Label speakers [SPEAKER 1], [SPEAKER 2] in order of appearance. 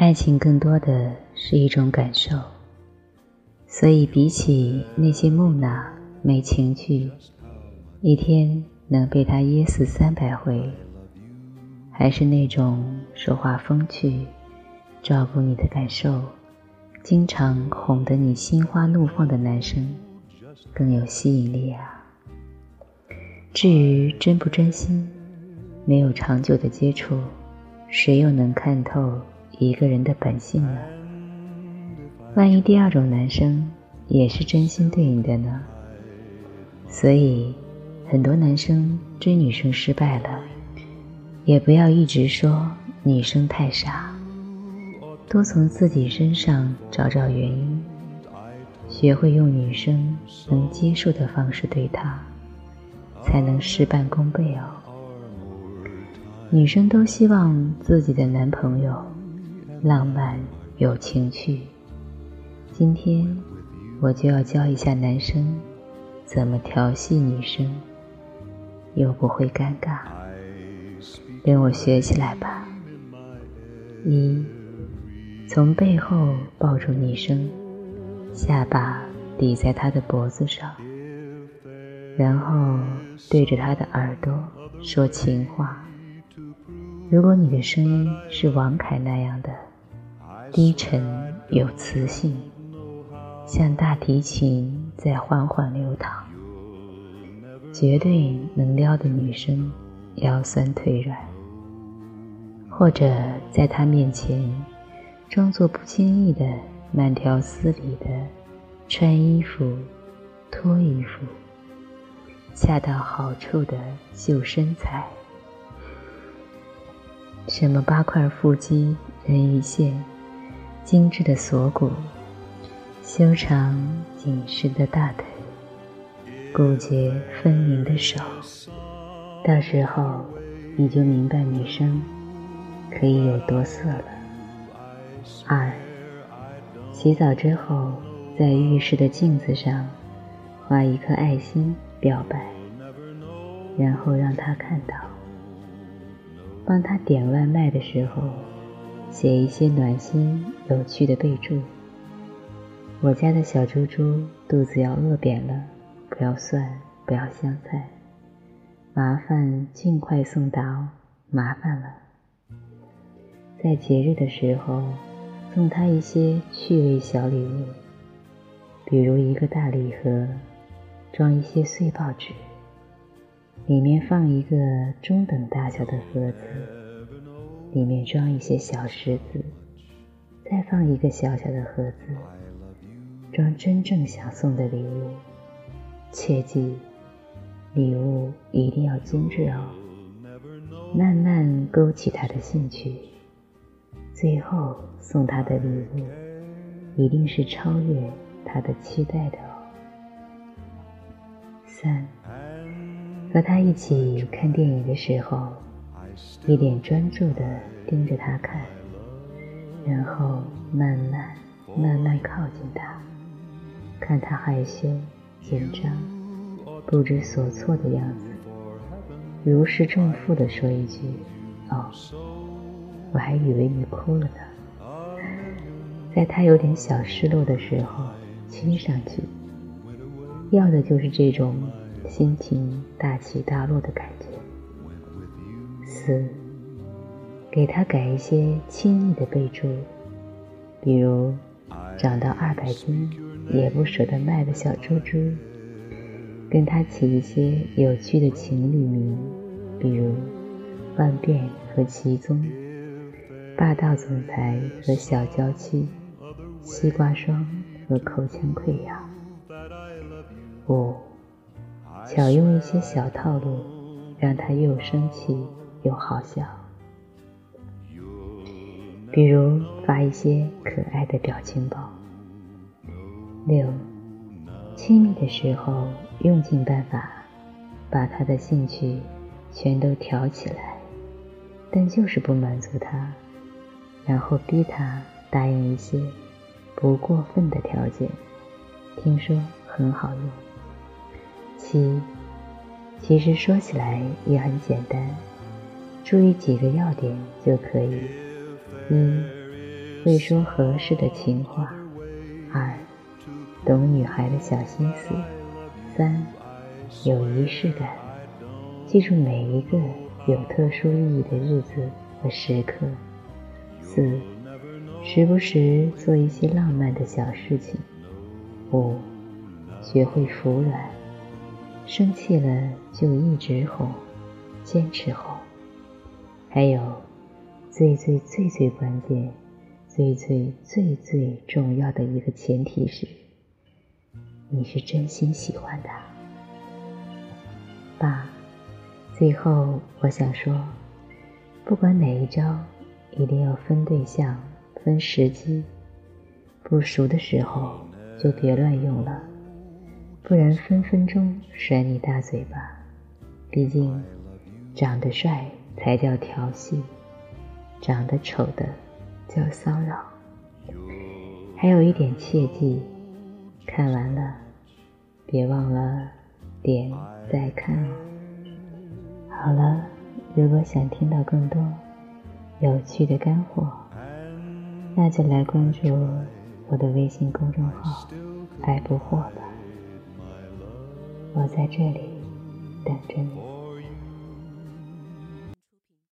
[SPEAKER 1] 爱情更多的是一种感受，所以比起那些木讷没情趣，一天能被他噎死三百回，还是那种说话风趣、照顾你的感受、经常哄得你心花怒放的男生更有吸引力啊！至于真不真心，没有长久的接触，谁又能看透一个人的本性呢？万一第二种男生也是真心对你的呢？所以，很多男生追女生失败了，也不要一直说女生太傻，多从自己身上找找原因，学会用女生能接受的方式对她。才能事半功倍哦。女生都希望自己的男朋友浪漫有情趣。今天我就要教一下男生怎么调戏女生，又不会尴尬。跟我学起来吧。一，从背后抱住女生，下巴抵在她的脖子上。然后对着她的耳朵说情话。如果你的声音是王凯那样的低沉有磁性，像大提琴在缓缓流淌，绝对能撩的女生腰酸腿软。或者在他面前装作不经意的慢条斯理的穿衣服、脱衣服。恰到好处的秀身材，什么八块腹肌、人鱼线、精致的锁骨、修长紧实的大腿、骨节分明的手，到时候你就明白女生可以有多色了。二，洗澡之后，在浴室的镜子上画一颗爱心。表白，然后让他看到。帮他点外卖的时候，写一些暖心有趣的备注。我家的小猪猪肚子要饿扁了，不要蒜，不要香菜，麻烦尽快送达哦，麻烦了。在节日的时候，送他一些趣味小礼物，比如一个大礼盒。装一些碎报纸，里面放一个中等大小的盒子，里面装一些小石子，再放一个小小的盒子，装真正想送的礼物。切记，礼物一定要精致哦，慢慢勾起他的兴趣，最后送他的礼物一定是超越他的期待的哦。三，和他一起看电影的时候，一脸专注地盯着他看，然后慢慢慢慢靠近他，看他害羞、紧张、不知所措的样子，如释重负地说一句：“哦，我还以为你哭了呢。”在他有点小失落的时候，亲上去。要的就是这种心情大起大落的感觉。四，给他改一些亲昵的备注，比如长到二百斤也不舍得卖的小猪猪，跟他起一些有趣的情侣名，比如万变和奇宗，霸道总裁和小娇妻，西瓜霜和口腔溃疡。五，巧用一些小套路，让他又生气又好笑。比如发一些可爱的表情包。六，亲密的时候用尽办法把他的兴趣全都挑起来，但就是不满足他，然后逼他答应一些不过分的条件，听说很好用。七，其实说起来也很简单，注意几个要点就可以：一，会说合适的情话；二，懂女孩的小心思；三，有仪式感，记住每一个有特殊意义的日子和时刻；四，时不时做一些浪漫的小事情；五，学会服软，生气了就一直哄，坚持哄；还有，最最最最关键。最最最最重要的一个前提是，你是真心喜欢他。爸，最后我想说，不管哪一招，一定要分对象、分时机，不熟的时候就别乱用了，不然分分钟甩你大嘴巴。毕竟，长得帅才叫调戏，长得丑的。叫骚扰，还有一点切记，看完了别忘了点再看哦。好了，如果想听到更多有趣的干货，那就来关注我的微信公众号“爱不惑”吧，我在这里等着你。